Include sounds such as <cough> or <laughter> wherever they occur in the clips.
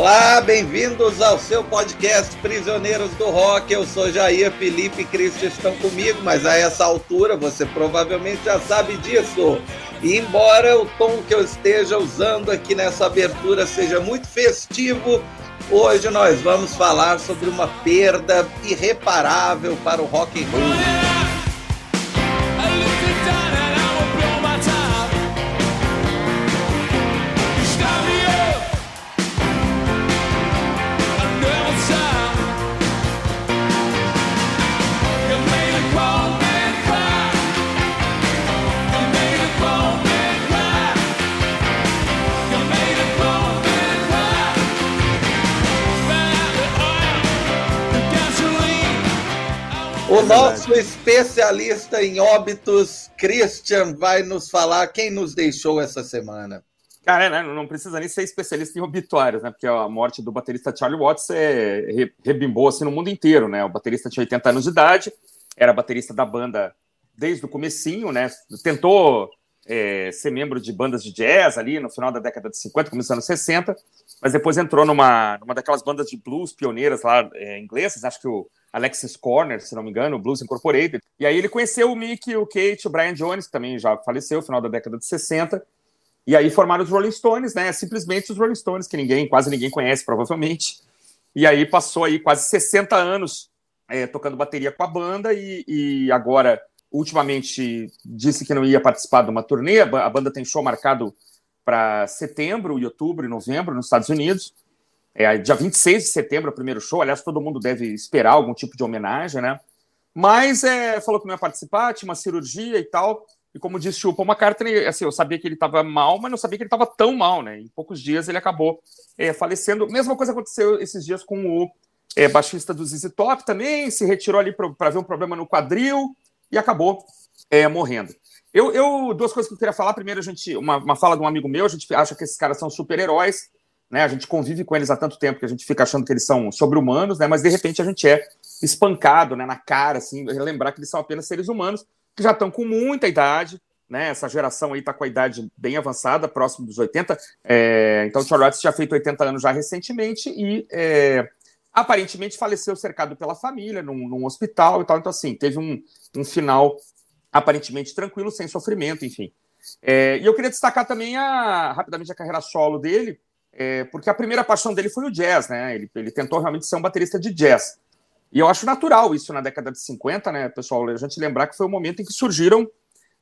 Olá, bem-vindos ao seu podcast Prisioneiros do Rock. Eu sou Jair, Felipe e Cristo estão comigo, mas a essa altura você provavelmente já sabe disso. E embora o tom que eu esteja usando aqui nessa abertura seja muito festivo, hoje nós vamos falar sobre uma perda irreparável para o rock and roll. Nosso especialista em óbitos, Christian, vai nos falar quem nos deixou essa semana. Cara, né, não precisa nem ser especialista em obituários, né? Porque a morte do baterista Charlie Watts é, rebimbou assim no mundo inteiro, né? O baterista tinha 80 anos de idade, era baterista da banda desde o comecinho, né? Tentou é, ser membro de bandas de jazz ali no final da década de 50, começando nos anos 60, mas depois entrou numa, numa daquelas bandas de blues pioneiras lá é, inglesas, acho que o Alexis Corner, se não me engano, Blues Incorporated. E aí ele conheceu o Mick, o Kate, o Brian Jones, que também já faleceu no final da década de 60. E aí formaram os Rolling Stones, né? Simplesmente os Rolling Stones, que ninguém, quase ninguém conhece, provavelmente. E aí passou aí quase 60 anos é, tocando bateria com a banda e, e, agora, ultimamente, disse que não ia participar de uma turnê. A banda tem show marcado para setembro, outubro e novembro nos Estados Unidos. É, dia 26 de setembro, o primeiro show. Aliás, todo mundo deve esperar algum tipo de homenagem, né? Mas é, falou que não ia participar, tinha uma cirurgia e tal. E como disse o Paul McCartney, assim, eu sabia que ele estava mal, mas não sabia que ele estava tão mal, né? Em poucos dias ele acabou é, falecendo. Mesma coisa aconteceu esses dias com o é, baixista do ZZ Top também, se retirou ali para ver um problema no quadril e acabou é, morrendo. Eu, eu, duas coisas que eu queria falar. Primeiro, a gente, uma, uma fala de um amigo meu, a gente acha que esses caras são super-heróis né? A gente convive com eles há tanto tempo que a gente fica achando que eles são sobre-humanos, né? Mas de repente a gente é espancado, né? Na cara, assim, lembrar que eles são apenas seres humanos que já estão com muita idade, né? Essa geração aí está com a idade bem avançada, próximo dos 80. É... Então, o Charlie Watts já feito 80 anos já recentemente e é... aparentemente faleceu cercado pela família num, num, hospital e tal. Então, assim, teve um, um final aparentemente tranquilo, sem sofrimento, enfim. É... e eu queria destacar também a, rapidamente a carreira solo dele, é, porque a primeira paixão dele foi o jazz, né? Ele, ele tentou realmente ser um baterista de jazz. E eu acho natural isso na década de 50, né, pessoal? A gente lembrar que foi o momento em que surgiram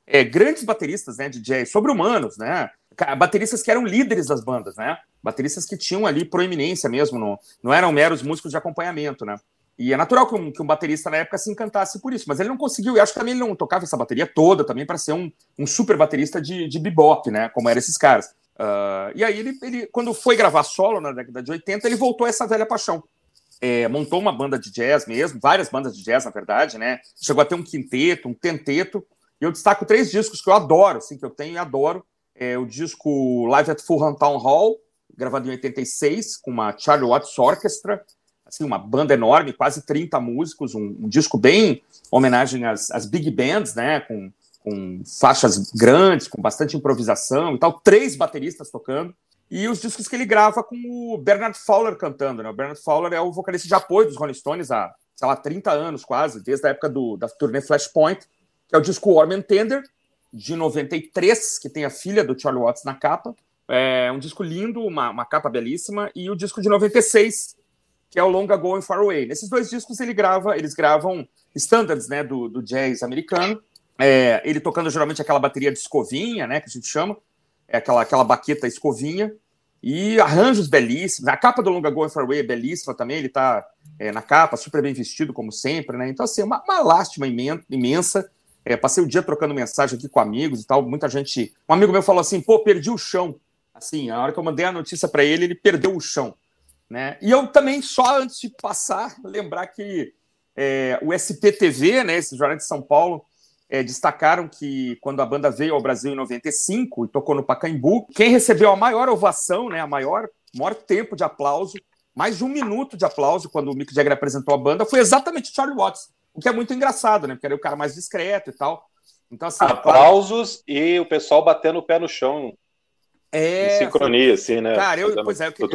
é, grandes bateristas né, de jazz, sobre-humanos, né? Bateristas que eram líderes das bandas, né? Bateristas que tinham ali proeminência mesmo, não, não eram meros músicos de acompanhamento, né? E é natural que um, que um baterista na época se encantasse por isso, mas ele não conseguiu, e acho que também ele não tocava essa bateria toda também para ser um, um super baterista de, de bebop, né? Como eram esses caras. Uh, e aí, ele, ele, quando foi gravar solo na década de 80, ele voltou a essa velha paixão. É, montou uma banda de jazz mesmo, várias bandas de jazz, na verdade, né? Chegou a ter um quinteto, um tenteto. E eu destaco três discos que eu adoro, assim, que eu tenho e adoro. É o disco Live at Fulham Town Hall, gravado em 86, com uma Charlie Watts Orchestra, assim, uma banda enorme, quase 30 músicos, um, um disco bem homenagem às, às big bands, né? Com com faixas grandes, com bastante improvisação e tal, três bateristas tocando, e os discos que ele grava com o Bernard Fowler cantando, né? O Bernard Fowler é o vocalista de apoio dos Rolling Stones há, sei lá, 30 anos quase, desde a época do, da turnê Flashpoint, que é o disco Warm and Tender, de 93, que tem a filha do Charlie Watts na capa. É um disco lindo, uma, uma capa belíssima, e o disco de 96, que é o Long Ago and Far Away. Nesses dois discos ele grava, eles gravam standards né, do, do jazz americano, é, ele tocando geralmente aquela bateria de escovinha, né, que a gente chama, é aquela, aquela baqueta escovinha, e arranjos belíssimos. A capa do Longa Go Fairway é belíssima também, ele está é, na capa, super bem vestido, como sempre, né? Então, assim, uma, uma lástima imensa. É, passei o dia trocando mensagem aqui com amigos e tal. Muita gente. Um amigo meu falou assim: pô, perdi o chão. Assim, a hora que eu mandei a notícia para ele, ele perdeu o chão. Né? E eu também, só antes de passar, <laughs> lembrar que é, o SPTV, né, esse jornal de São Paulo, é, destacaram que quando a banda veio ao Brasil em 95 e tocou no Pacaembu, quem recebeu a maior ovação, né, a maior, maior tempo de aplauso, mais de um minuto de aplauso quando o Mick Jagger apresentou a banda, foi exatamente Charlie Watts, o que é muito engraçado, né, porque era o cara mais discreto e tal. Então, assim, Aplausos e o pessoal batendo o pé no chão. É, em sincronia, assim, né? Cara, eu, pois é, eu, eu,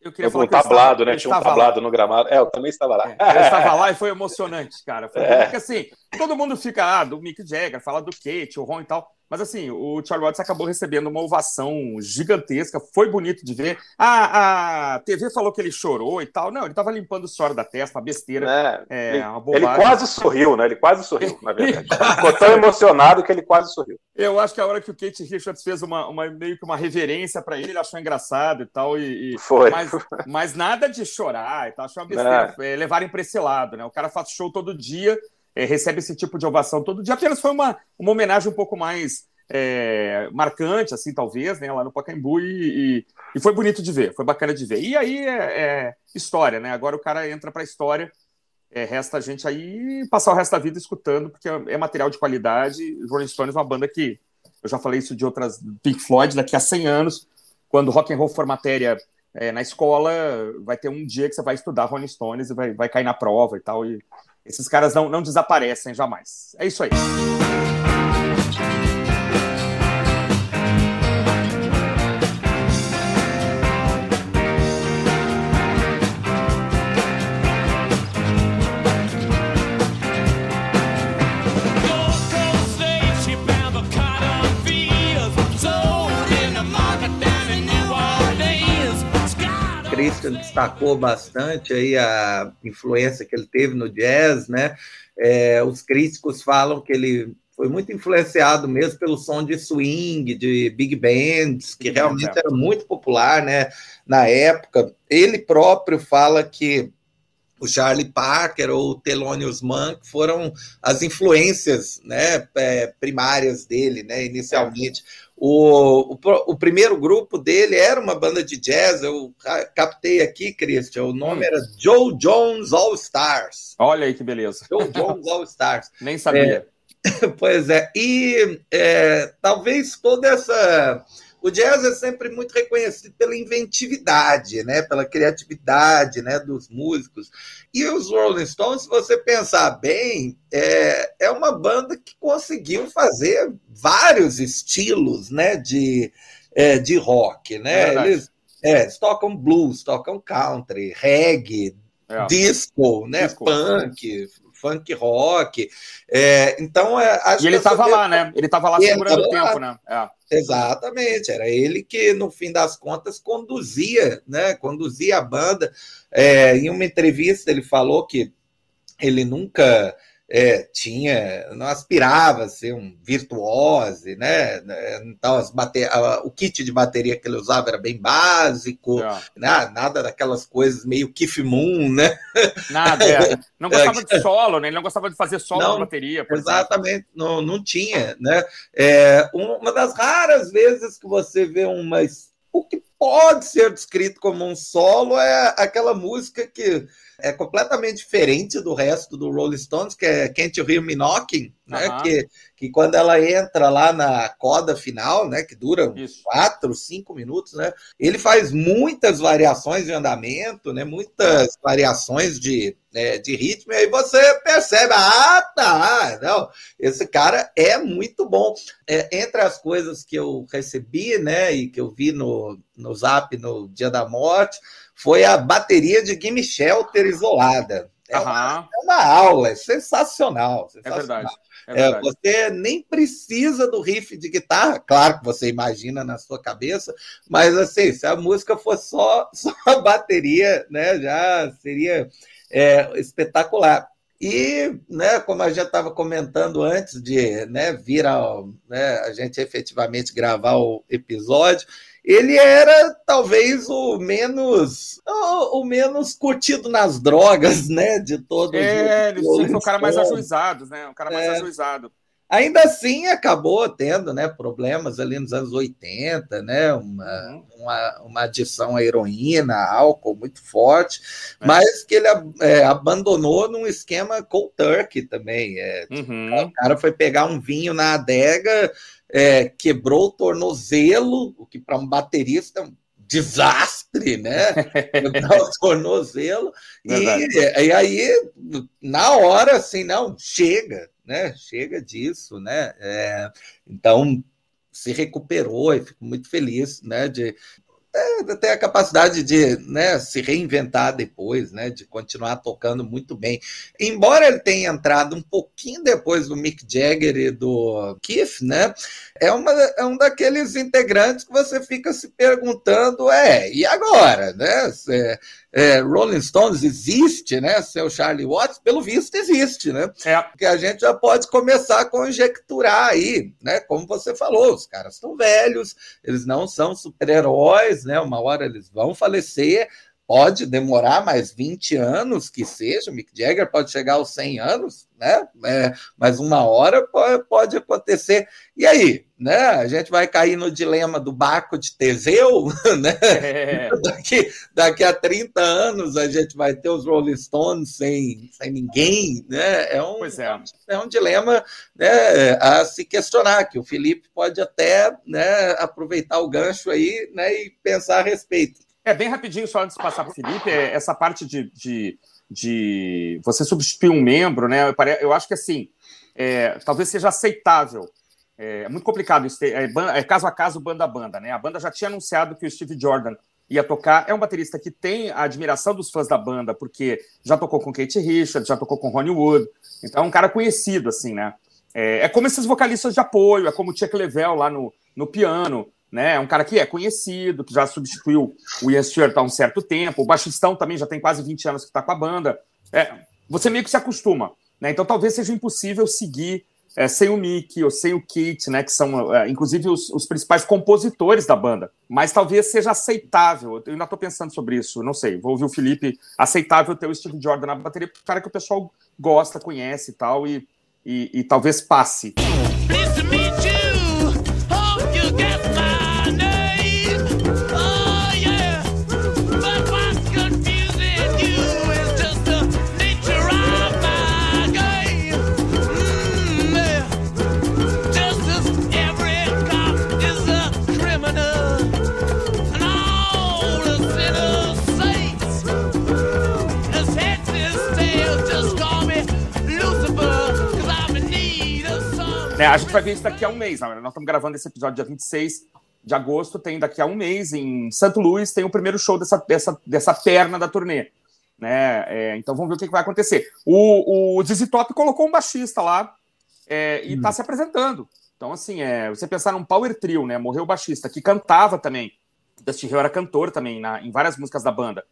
eu queria falar um tablado, né? Tinha um tablado lá. no gramado. É, eu também estava lá. É, eu estava lá e foi <laughs> emocionante, cara. É. Porque assim, todo mundo fica, ah, do Mick Jagger, fala do Kate, o Ron e tal. Mas assim, o Charlie Watts acabou recebendo uma ovação gigantesca, foi bonito de ver. A, a TV falou que ele chorou e tal. Não, ele estava limpando o suor da testa, uma besteira. É, é ele, uma ele, quase sorriu, né? Ele quase sorriu, na <laughs> verdade. Ficou tão emocionado que ele quase sorriu. Eu acho que a hora que o Kate Richards fez uma, uma meio que uma reverência para ele, ele achou engraçado e tal. E, e foi. Mas, mas, nada de chorar e tal. Achou uma besteira. É. Levarem para esse lado, né? O cara faz show todo dia é, recebe esse tipo de ovação todo dia. Apenas foi uma, uma homenagem um pouco mais é, marcante, assim, talvez, né, lá no Pacaembu, e, e, e, foi bonito de ver, foi bacana de ver. E aí é, é história, né? Agora o cara entra para a história, é, resta a gente aí passar o resto da vida escutando, porque é material de qualidade. Rolling Stones é uma banda que, eu já falei isso de outras, Pink Floyd, daqui a 100 anos, quando rock and roll for matéria é, na escola, vai ter um dia que você vai estudar Rolling Stones e vai, vai cair na prova e tal, e esses caras não, não desaparecem jamais. É isso aí. Destacou bastante aí a influência que ele teve no jazz, né? É, os críticos falam que ele foi muito influenciado mesmo pelo som de swing, de big bands, que realmente era muito popular, né? Na época, ele próprio fala que o Charlie Parker ou o Thelonious Monk foram as influências né, é, primárias dele, né, inicialmente. O, o, o, primeiro grupo dele era uma banda de jazz, eu captei aqui, Christian, o nome era Joe Jones All Stars. Olha aí que beleza. Joe Jones All Stars. <laughs> Nem sabia. É, <laughs> pois é, e é, talvez toda essa o jazz é sempre muito reconhecido pela inventividade, né? pela criatividade né? dos músicos. E os Rolling Stones, se você pensar bem, é, é uma banda que conseguiu fazer vários estilos né? de, é, de rock. Né? É eles, é, eles tocam blues, tocam country, reggae, é. disco, né? Disco. punk, funk rock. É, então, é, e ele estava lá, né? Ele estava lá segurando o tempo, né? É. Exatamente, era ele que, no fim das contas, conduzia, né? Conduzia a banda. É, em uma entrevista, ele falou que ele nunca é, tinha, não aspirava a ser um virtuose, né? Então as bater, o kit de bateria que ele usava era bem básico, é. né? nada daquelas coisas meio Keith Moon, né? Nada, é. não <laughs> gostava de solo, né? Ele não gostava de fazer solo não, bateria. exatamente, não, não tinha, né? É, uma das raras vezes que você vê uma o que pode ser descrito como um solo é aquela música que é completamente diferente do resto do Rolling Stones, que é Can't You Hear Me Knocking, né? Uhum. Que, que quando ela entra lá na coda final, né? Que dura Isso. quatro, cinco minutos, né? Ele faz muitas variações de andamento, né? Muitas variações de, né, de ritmo, e aí você percebe, ah, tá, não, esse cara é muito bom. É, entre as coisas que eu recebi, né, e que eu vi no, no Zap no Dia da Morte, foi a bateria de Gimme Shelter isolada. É, uhum. uma, é uma, aula, é sensacional. sensacional. É verdade. É, é verdade. É, você nem precisa do riff de guitarra, claro que você imagina na sua cabeça, mas assim, se a música fosse só, <laughs> só a bateria, né, já seria é, espetacular. E, né, como a gente estava comentando antes de né, vir ao, né, a gente efetivamente gravar o episódio, ele era talvez o menos o, o, menos curtido nas drogas, né? De todos. É, ele foi o cara mais ajuizado, né? O cara mais é. ajuizado. Ainda assim, acabou tendo né, problemas ali nos anos 80, né, uma, uhum. uma, uma adição à heroína, álcool muito forte, é. mas que ele é, abandonou num esquema cold turkey também. É, uhum. O cara foi pegar um vinho na adega, é, quebrou o tornozelo, o que para um baterista é um desastre, né? <laughs> Quebrar o tornozelo. E, e, aí, na hora, assim, não, chega, né? Chega disso, né? É, então, se recuperou e fico muito feliz né, de é, ter a capacidade de né, se reinventar depois, né, de continuar tocando muito bem. Embora ele tenha entrado um pouquinho depois do Mick Jagger e do Keith, né, é, uma, é um daqueles integrantes que você fica se perguntando, é, e agora? Né? É, é, Rolling Stones existe, né? Seu Charlie Watts, pelo visto existe, né? É. Que a gente já pode começar a conjecturar aí, né? Como você falou, os caras estão velhos, eles não são super-heróis, né? Uma hora eles vão falecer, pode demorar mais 20 anos que seja, o Mick Jagger pode chegar aos 100 anos, né? É, mas uma hora pode, pode, acontecer. E aí, né? A gente vai cair no dilema do Baco de Teseu, <laughs> né? É. Daqui, daqui a 30 anos a gente vai ter os Rolling Stones sem, sem ninguém, né? É um, é. é um dilema né, a se questionar, que o Felipe pode até né, aproveitar o gancho aí né, e pensar a respeito. É, bem rapidinho, só antes de passar para o Felipe, é essa parte de, de, de, você substituir um membro, né? Eu, acho que assim, é, talvez seja aceitável. É, é muito complicado isso, é, é, caso a caso, banda a banda, né? A banda já tinha anunciado que o Steve Jordan ia tocar. É um baterista que tem a admiração dos fãs da banda, porque já tocou com Kate Richards, já tocou com Ronnie Wood, então é um cara conhecido, assim, né? É, é como esses vocalistas de apoio, é como o Chuck Level lá no, no piano né? É um cara que é conhecido, que já substituiu o Ian Stewart há um certo tempo. O baixistão também já tem quase 20 anos que está com a banda. É, você meio que se acostuma, né? Então talvez seja impossível seguir é, sem o Mick ou sem o Kate, né? Que são, é, inclusive, os, os, principais compositores da banda. Mas talvez seja aceitável. Eu ainda estou pensando sobre isso. Não sei. Vou ouvir o Felipe. Aceitável ter o Steve Jordan na bateria, cara que o pessoal gosta, conhece e tal, e, e, e talvez passe. Né, a gente vai ver isso daqui a um mês. Nós estamos gravando esse episódio dia 26 de agosto. Tem daqui a um mês, em Santo Luís, tem o primeiro show dessa, dessa, dessa perna da turnê. Né? É, então vamos ver o que, que vai acontecer. O, o Dizzy Top colocou um baixista lá é, e está hum. se apresentando. Então, assim, é, você pensar num power trio, né? Morreu o baixista, que cantava também. Dusty Hill era cantor também na, em várias músicas da banda.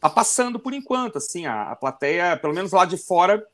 Tá passando por enquanto, assim, a, a plateia, pelo menos lá de fora,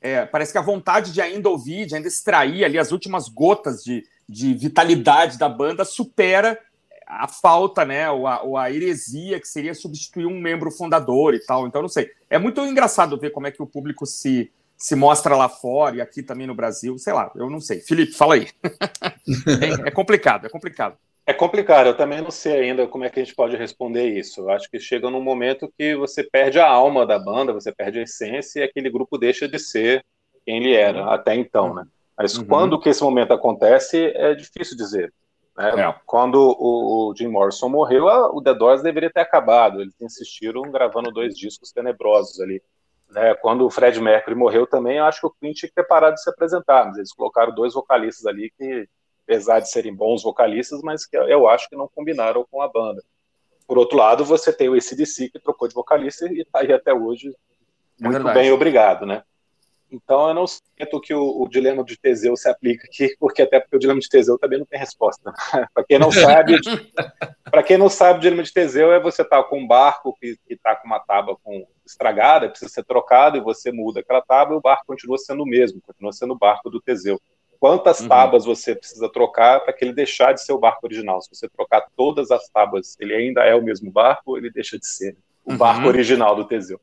é, parece que a vontade de ainda ouvir, de ainda extrair ali as últimas gotas de, de vitalidade da banda supera a falta, né, ou a, ou a, heresia que seria substituir um membro fundador e tal. Então, não sei. É muito engraçado ver como é que o público se, se mostra lá fora e aqui também no Brasil. Sei lá, eu não sei. Felipe, fala aí. <laughs> é, é complicado, é complicado. É complicado, eu também não sei ainda como é que a gente pode responder isso. Eu acho que chega num momento que você perde a alma da banda, você perde a essência e aquele grupo deixa de ser quem ele era até então, né? Mas uhum. quando que esse momento acontece é difícil dizer. Né? É. Quando o, Jim Morrison morreu, o The Doors deveria ter acabado. Eles insistiram gravando dois discos tenebrosos ali. Né? Quando o Fred Mercury morreu também, eu acho que o Queen tinha que ter parado de se apresentar, mas eles colocaram dois vocalistas ali que apesar de serem bons vocalistas, mas que eu acho que não combinaram com a banda. Por outro lado, você tem o ACDC que trocou de vocalista e está aí até hoje é muito bem, obrigado, né? Então eu não sinto que o, o, dilema de Teseu se aplica aqui, porque até porque o dilema de Teseu também não tem resposta. <laughs> para quem não sabe, para quem não sabe, o dilema de Teseu é você estar tá com um barco que está com uma tábua com, estragada, precisa ser trocado e você muda aquela tábua e o barco continua sendo o mesmo, continua sendo o barco do Teseu quantas uhum. tábuas você precisa trocar para que ele deixar de ser o barco original. Se você trocar todas as tábuas, ele ainda é o mesmo barco, ele deixa de ser o uhum. barco original do Teseu.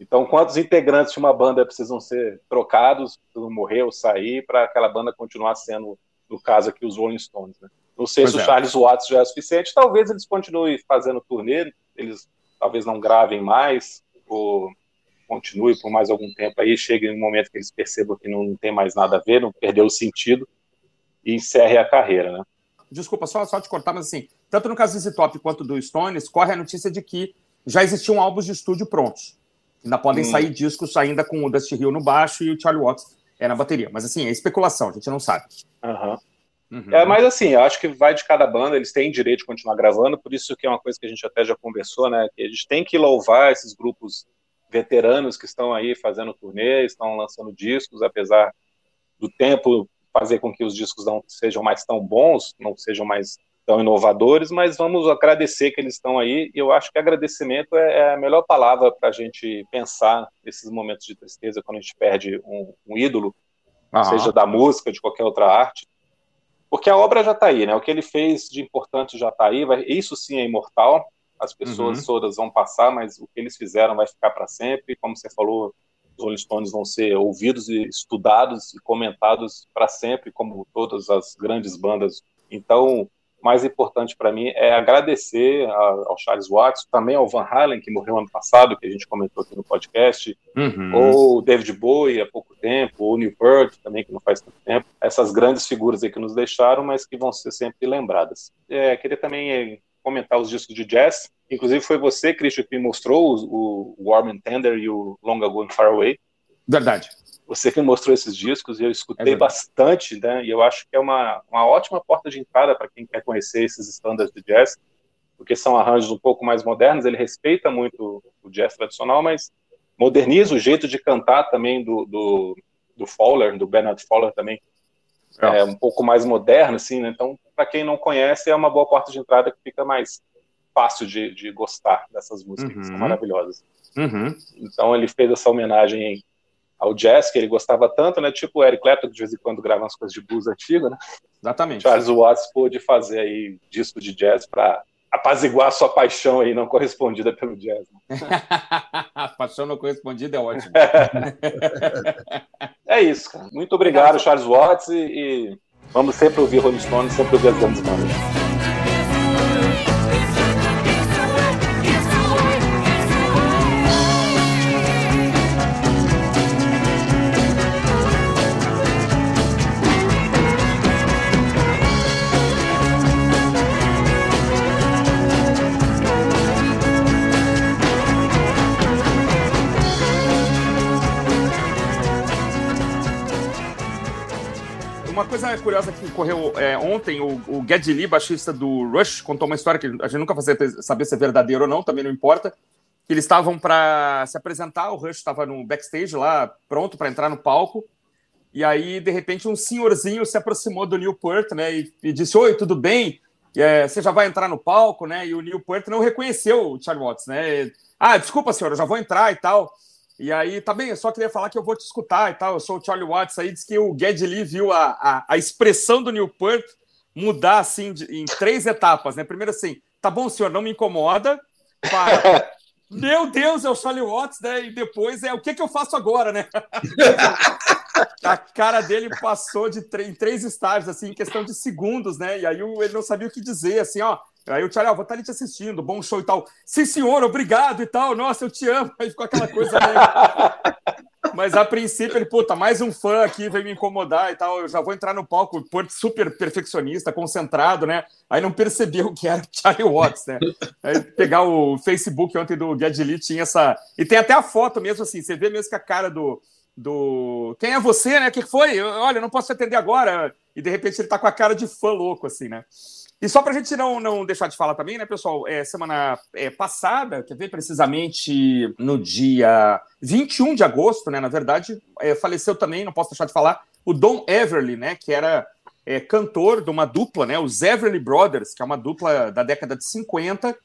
Então, quantos integrantes de uma banda precisam ser trocados, precisam morrer ou sair, para aquela banda continuar sendo, no caso aqui, os Rolling Stones, né? Não sei pois se é. o Charles Watts já é suficiente, talvez eles continuem fazendo turnê, eles talvez não gravem mais, ou continue por mais algum tempo aí, chegue um momento que eles percebam que não tem mais nada a ver, não perdeu o sentido e encerre a carreira, né? Desculpa, só, só te cortar, mas assim, tanto no caso do Easy Top quanto do Stones, corre a notícia de que já existiam álbuns de estúdio prontos. Ainda podem hum. sair discos ainda com o Dusty Hill no baixo e o Charlie Watts é na bateria. Mas assim, é especulação, a gente não sabe. Uhum. Uhum. É, mas assim, eu acho que vai de cada banda, eles têm direito de continuar gravando, por isso que é uma coisa que a gente até já conversou, né? Que a gente tem que louvar esses grupos veteranos que estão aí fazendo turnê, estão lançando discos, apesar do tempo fazer com que os discos não sejam mais tão bons, não sejam mais tão inovadores, mas vamos agradecer que eles estão aí. E eu acho que agradecimento é, é a melhor palavra para a gente pensar nesses momentos de tristeza, quando a gente perde um, um ídolo, uhum. seja da música, de qualquer outra arte. Porque a obra já está aí, né? O que ele fez de importante já está aí. Vai, isso sim é imortal. As pessoas uhum. todas vão passar, mas o que eles fizeram vai ficar para sempre. Como você falou, os Rolling Stones vão ser ouvidos e estudados e comentados para sempre, como todas as grandes bandas. Então, mais importante para mim é agradecer ao Charles Watts, também ao Van Halen, que morreu ano passado, que a gente comentou aqui no podcast, uhum. ou David Bowie há pouco tempo, ou Neil Peart também, que não faz tanto tempo. Essas grandes figuras aí que nos deixaram, mas que vão ser sempre lembradas. É, queria também comentar os discos de jazz. Inclusive foi você, Christian, que me mostrou o, o Warm and Tender e o Long Ago and Far Away. Verdade. Você que mostrou esses discos e eu escutei é bastante, né? E eu acho que é uma, uma ótima porta de entrada para quem quer conhecer esses standards de jazz, porque são arranjos um pouco mais modernos. Ele respeita muito o jazz tradicional, mas moderniza o jeito de cantar também do, do, do Fowler, do Bernard Fowler também. É, um pouco mais moderno, assim, né? Então, para quem não conhece, é uma boa porta de entrada que fica mais fácil de, de gostar dessas músicas, uhum. que são uhum. maravilhosas. Uhum. Então, ele fez essa homenagem ao jazz, que ele gostava tanto, né? Tipo o Eric Clapton, que de vez em quando grava umas coisas de blues antiga, né? Exatamente. Charles Watts pôde fazer aí disco de jazz para apaziguar a sua paixão aí não correspondida pelo jazz. Né? <laughs> paixão não correspondida é ótimo. é isso, cara. Muito obrigado, Charles Watts, e, e vamos sempre ouvir Rolling Stones, sempre ouvir as grandes bandas. Coisa curiosa que ocorreu é, ontem, o, o Geddy Lee, baixista do Rush, contou uma história que a gente nunca vai saber se é verdadeiro ou não, também não importa. Eles estavam para se apresentar, o Rush estava no backstage lá, pronto para entrar no palco. E aí, de repente, um senhorzinho se aproximou do Neil Peart, né? E, e disse: Oi, tudo bem? É, você já vai entrar no palco, né? E o Neil Peart não reconheceu o Charlie Watts, né? Ah, desculpa, senhor, eu já vou entrar e tal. E aí, tá bem, eu só queria falar que eu vou te escutar e tal. Eu sou o Charlie Watts aí, diz que o Geddy Lee viu a, a, a expressão do Newport mudar assim de, em três etapas, né? Primeiro assim, tá bom, senhor, não me incomoda. Para, <laughs> meu Deus, é o Charlie Watts, né? E depois é o que, que eu faço agora, né? <laughs> a cara dele passou de em três estágios, assim, em questão de segundos, né? E aí ele não sabia o que dizer, assim, ó. Aí o Charlie, ó, vou estar ali te assistindo, bom show e tal. Sim, senhor, obrigado e tal. Nossa, eu te amo. Aí ficou aquela coisa meio... <laughs> Mas a princípio ele, puta, mais um fã aqui veio me incomodar e tal. Eu já vou entrar no palco, super perfeccionista, concentrado, né? Aí não percebeu que era Charlie Watts, né? Aí pegar o Facebook ontem do Gadget tinha essa. E tem até a foto mesmo assim, você vê mesmo que a cara do. do... Quem é você, né? O que foi? Olha, não posso te atender agora. E de repente ele tá com a cara de fã louco, assim, né? E só para a gente não, não deixar de falar também, né, pessoal? É, semana é, passada, quer ver precisamente no dia 21 de agosto, né? Na verdade, é, faleceu também, não posso deixar de falar, o Don Everly, né? Que era é, cantor de uma dupla, né? Os Everly Brothers, que é uma dupla da década de 50,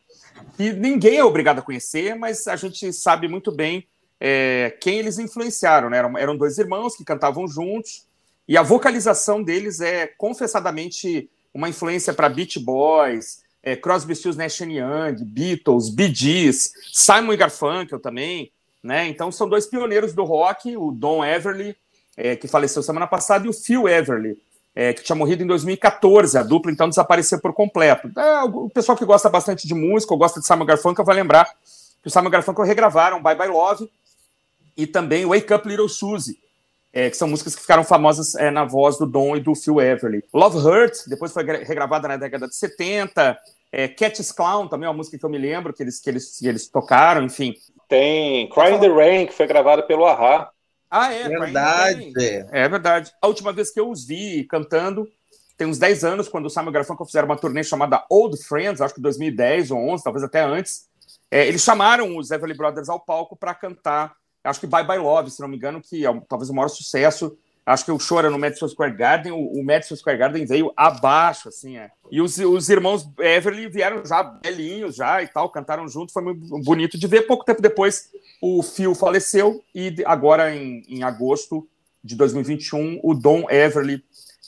que ninguém é obrigado a conhecer, mas a gente sabe muito bem é, quem eles influenciaram, né? Eram, eram dois irmãos que cantavam juntos, e a vocalização deles é confessadamente uma influência para Beach Boys, é, Crosby, Stills, Nash Young, Beatles, Bee Gees, Simon Garfunkel também, né? Então são dois pioneiros do rock, o Don Everly, é, que faleceu semana passada, e o Phil Everly, é, que tinha morrido em 2014. A dupla então desapareceu por completo. É, o pessoal que gosta bastante de música, ou gosta de Simon Garfunkel, vai lembrar que o Simon Garfunkel regravaram Bye Bye Love e também Wake Up Little Susie é, que são músicas que ficaram famosas é, na voz do Don e do Phil Everly. Love Hurt, depois foi regravada na década de 70. É, Cat's Clown, também é uma música que eu me lembro que eles, que eles, que eles tocaram, enfim. Tem Cry in the Rain, que foi gravada pelo Ahá. Ah, é? Verdade. É verdade. A última vez que eu os vi cantando tem uns 10 anos, quando o Simon Garfunkel fizeram uma turnê chamada Old Friends, acho que 2010 ou 11, talvez até antes, é, eles chamaram os Everly Brothers ao palco para cantar, acho que Bye Bye Love, se não me engano, que é talvez o maior sucesso. Acho que o show era no Madison Square Garden, o, o Madison Square Garden veio abaixo, assim, é. E os, os irmãos Everly vieram já velhinhos já e tal, cantaram junto, foi muito bonito de ver. Pouco tempo depois, o Phil faleceu e agora, em, em agosto de 2021, o Don Everly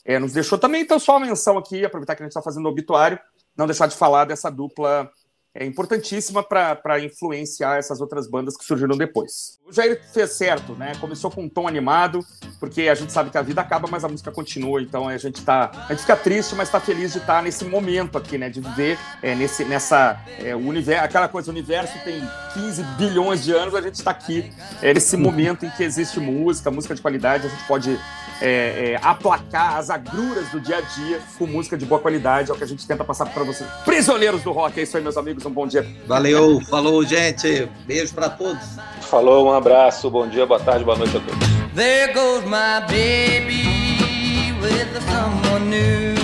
é, nos deixou também. Então, só uma menção aqui, aproveitar que a gente está fazendo o obituário, não deixar de falar dessa dupla é importantíssima para influenciar essas outras bandas que surgiram depois. O Jair fez certo, né? Começou com um tom animado, porque a gente sabe que a vida acaba, mas a música continua. Então a gente tá, a gente fica triste, mas está feliz de estar tá nesse momento aqui, né? De viver é, nesse, nessa é, universo, aquela coisa, o universo tem 15 bilhões de anos, a gente está aqui é, nesse momento em que existe música, música de qualidade, a gente pode é, é, aplacar as agruras do dia a dia com música de boa qualidade. É o que a gente tenta passar para vocês. Prisioneiros do rock, é isso aí, meus amigos. Um bom dia. Valeu, falou, gente. Beijo para todos. Falou, um abraço, bom dia, boa tarde, boa noite a todos. There goes my baby with someone new.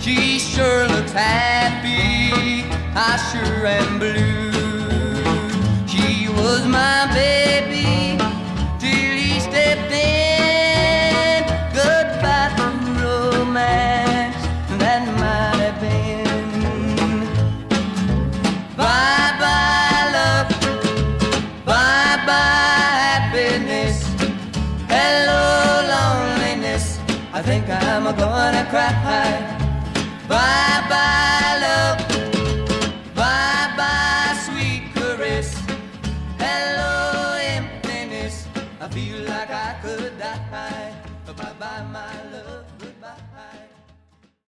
She sure looks happy, I sure am blue.